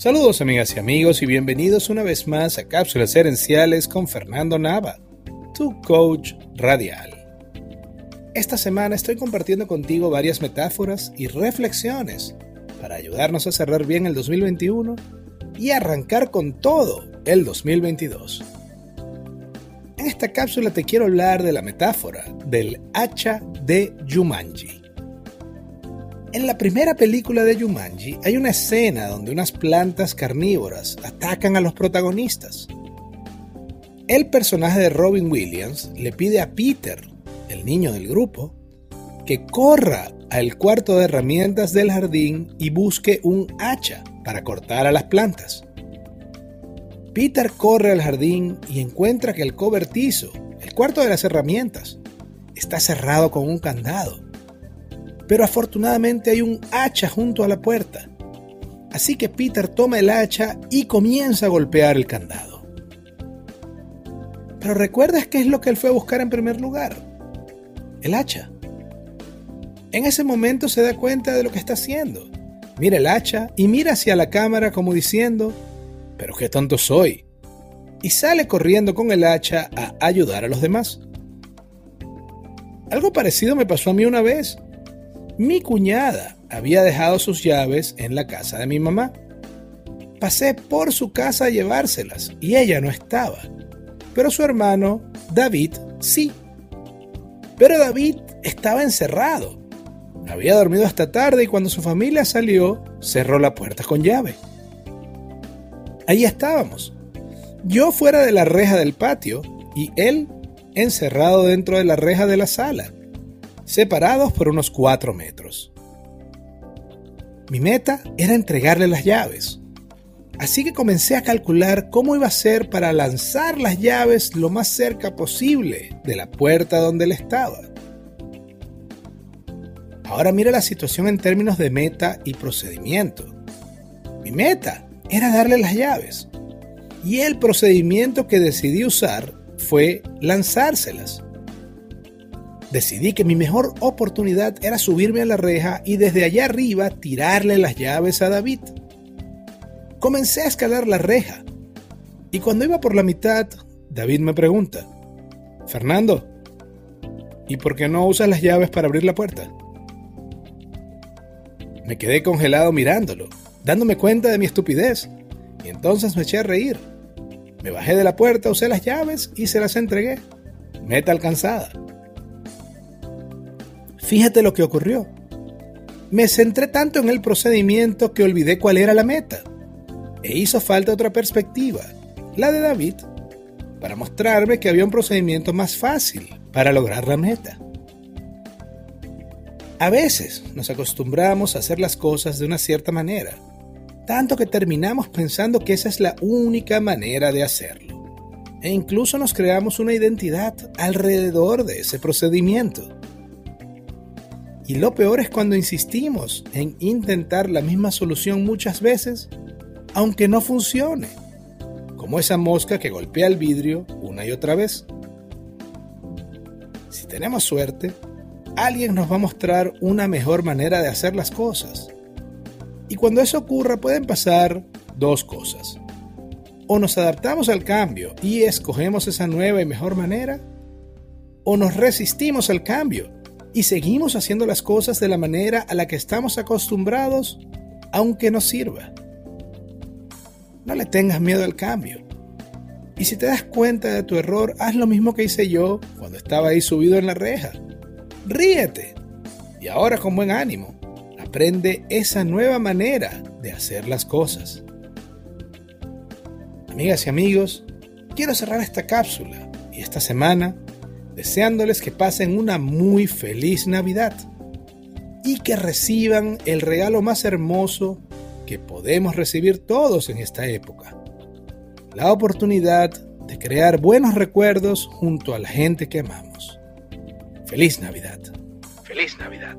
Saludos amigas y amigos y bienvenidos una vez más a Cápsulas Herenciales con Fernando Nava, tu coach radial. Esta semana estoy compartiendo contigo varias metáforas y reflexiones para ayudarnos a cerrar bien el 2021 y arrancar con todo el 2022. En esta cápsula te quiero hablar de la metáfora del hacha de Yumanji. En la primera película de Jumanji hay una escena donde unas plantas carnívoras atacan a los protagonistas. El personaje de Robin Williams le pide a Peter, el niño del grupo, que corra al cuarto de herramientas del jardín y busque un hacha para cortar a las plantas. Peter corre al jardín y encuentra que el cobertizo, el cuarto de las herramientas, está cerrado con un candado pero afortunadamente hay un hacha junto a la puerta. Así que Peter toma el hacha y comienza a golpear el candado. Pero ¿recuerdas qué es lo que él fue a buscar en primer lugar? El hacha. En ese momento se da cuenta de lo que está haciendo. Mira el hacha y mira hacia la cámara como diciendo, pero qué tonto soy. Y sale corriendo con el hacha a ayudar a los demás. Algo parecido me pasó a mí una vez. Mi cuñada había dejado sus llaves en la casa de mi mamá. Pasé por su casa a llevárselas y ella no estaba. Pero su hermano, David, sí. Pero David estaba encerrado. Había dormido hasta tarde y cuando su familia salió, cerró la puerta con llave. Ahí estábamos. Yo fuera de la reja del patio y él encerrado dentro de la reja de la sala separados por unos 4 metros. Mi meta era entregarle las llaves, así que comencé a calcular cómo iba a ser para lanzar las llaves lo más cerca posible de la puerta donde él estaba. Ahora mira la situación en términos de meta y procedimiento. Mi meta era darle las llaves y el procedimiento que decidí usar fue lanzárselas decidí que mi mejor oportunidad era subirme a la reja y desde allá arriba tirarle las llaves a David. Comencé a escalar la reja y cuando iba por la mitad, David me pregunta, Fernando, ¿y por qué no usas las llaves para abrir la puerta? Me quedé congelado mirándolo, dándome cuenta de mi estupidez, y entonces me eché a reír. Me bajé de la puerta, usé las llaves y se las entregué. Meta alcanzada. Fíjate lo que ocurrió. Me centré tanto en el procedimiento que olvidé cuál era la meta. E hizo falta otra perspectiva, la de David, para mostrarme que había un procedimiento más fácil para lograr la meta. A veces nos acostumbramos a hacer las cosas de una cierta manera, tanto que terminamos pensando que esa es la única manera de hacerlo. E incluso nos creamos una identidad alrededor de ese procedimiento. Y lo peor es cuando insistimos en intentar la misma solución muchas veces, aunque no funcione, como esa mosca que golpea el vidrio una y otra vez. Si tenemos suerte, alguien nos va a mostrar una mejor manera de hacer las cosas. Y cuando eso ocurra pueden pasar dos cosas. O nos adaptamos al cambio y escogemos esa nueva y mejor manera, o nos resistimos al cambio y seguimos haciendo las cosas de la manera a la que estamos acostumbrados, aunque nos sirva. No le tengas miedo al cambio. Y si te das cuenta de tu error, haz lo mismo que hice yo cuando estaba ahí subido en la reja. Ríete. Y ahora con buen ánimo, aprende esa nueva manera de hacer las cosas. Amigas y amigos, quiero cerrar esta cápsula y esta semana deseándoles que pasen una muy feliz Navidad y que reciban el regalo más hermoso que podemos recibir todos en esta época. La oportunidad de crear buenos recuerdos junto a la gente que amamos. Feliz Navidad. Feliz Navidad.